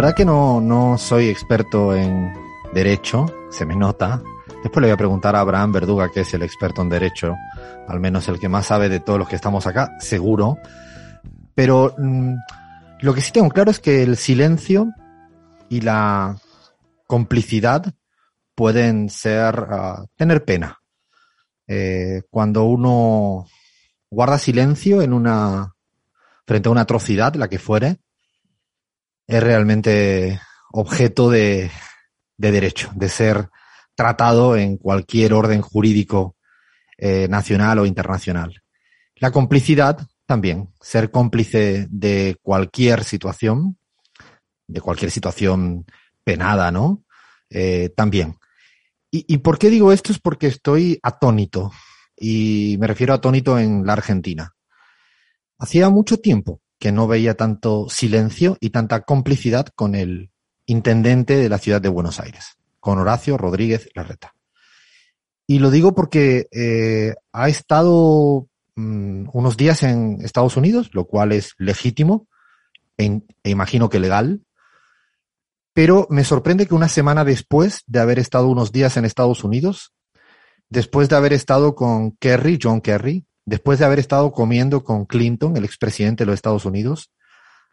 verdad que no, no soy experto en derecho, se me nota. Después le voy a preguntar a Abraham Verduga, que es el experto en derecho, al menos el que más sabe de todos los que estamos acá, seguro. Pero mm, lo que sí tengo claro es que el silencio y la complicidad pueden ser, uh, tener pena. Eh, cuando uno guarda silencio en una, frente a una atrocidad, la que fuere, es realmente objeto de, de derecho, de ser tratado en cualquier orden jurídico eh, nacional o internacional. La complicidad también, ser cómplice de cualquier situación, de cualquier situación penada, ¿no? Eh, también. ¿Y, ¿Y por qué digo esto? Es porque estoy atónito, y me refiero a atónito en la Argentina. Hacía mucho tiempo que no veía tanto silencio y tanta complicidad con el intendente de la ciudad de Buenos Aires, con Horacio Rodríguez Larreta. Y lo digo porque eh, ha estado mmm, unos días en Estados Unidos, lo cual es legítimo e, e imagino que legal, pero me sorprende que una semana después de haber estado unos días en Estados Unidos, después de haber estado con Kerry, John Kerry, después de haber estado comiendo con Clinton, el expresidente de los Estados Unidos,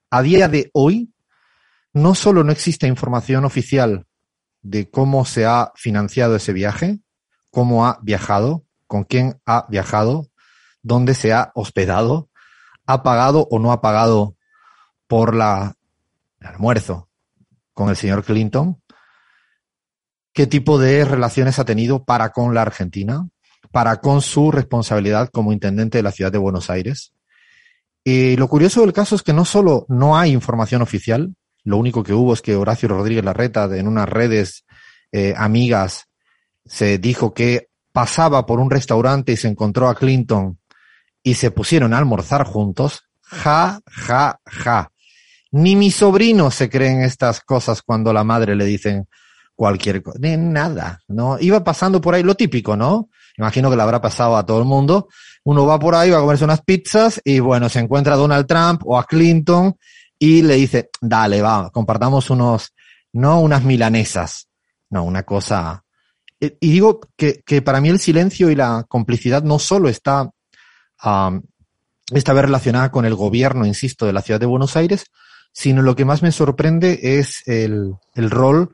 a día de hoy, no solo no existe información oficial de cómo se ha financiado ese viaje, cómo ha viajado, con quién ha viajado, dónde se ha hospedado, ha pagado o no ha pagado por la, el almuerzo con el señor Clinton, qué tipo de relaciones ha tenido para con la Argentina, para con su responsabilidad como intendente de la ciudad de Buenos Aires. Y lo curioso del caso es que no solo no hay información oficial, lo único que hubo es que Horacio Rodríguez Larreta en unas redes eh, amigas se dijo que pasaba por un restaurante y se encontró a Clinton y se pusieron a almorzar juntos. Ja, ja, ja. Ni mi sobrino se creen estas cosas cuando la madre le dicen cualquier cosa. De nada, ¿no? Iba pasando por ahí lo típico, ¿no? Imagino que le habrá pasado a todo el mundo. Uno va por ahí, va a comerse unas pizzas y bueno, se encuentra a Donald Trump o a Clinton y le dice, dale, va, compartamos unos, no unas milanesas, no, una cosa. Y digo que, que para mí el silencio y la complicidad no solo está, um, vez relacionada con el gobierno, insisto, de la ciudad de Buenos Aires, sino lo que más me sorprende es el, el rol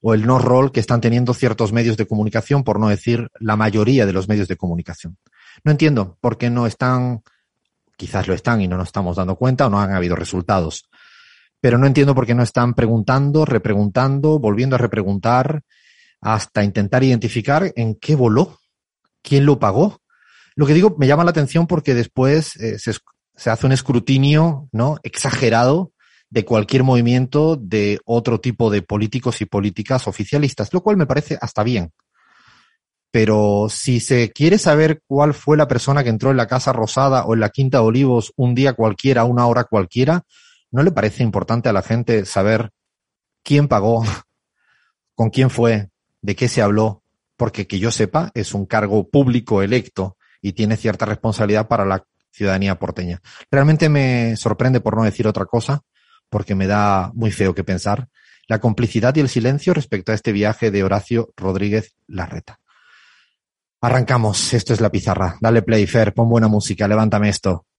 o el no rol que están teniendo ciertos medios de comunicación, por no decir la mayoría de los medios de comunicación. No entiendo por qué no están, quizás lo están y no nos estamos dando cuenta o no han habido resultados, pero no entiendo por qué no están preguntando, repreguntando, volviendo a repreguntar, hasta intentar identificar en qué voló, quién lo pagó. Lo que digo me llama la atención porque después eh, se, se hace un escrutinio no exagerado de cualquier movimiento de otro tipo de políticos y políticas oficialistas, lo cual me parece hasta bien. Pero si se quiere saber cuál fue la persona que entró en la Casa Rosada o en la Quinta de Olivos un día cualquiera, una hora cualquiera, ¿no le parece importante a la gente saber quién pagó, con quién fue, de qué se habló? Porque que yo sepa, es un cargo público electo y tiene cierta responsabilidad para la ciudadanía porteña. Realmente me sorprende, por no decir otra cosa, porque me da muy feo que pensar, la complicidad y el silencio respecto a este viaje de Horacio Rodríguez Larreta. Arrancamos, esto es la pizarra. Dale play, Fer, pon buena música, levántame esto.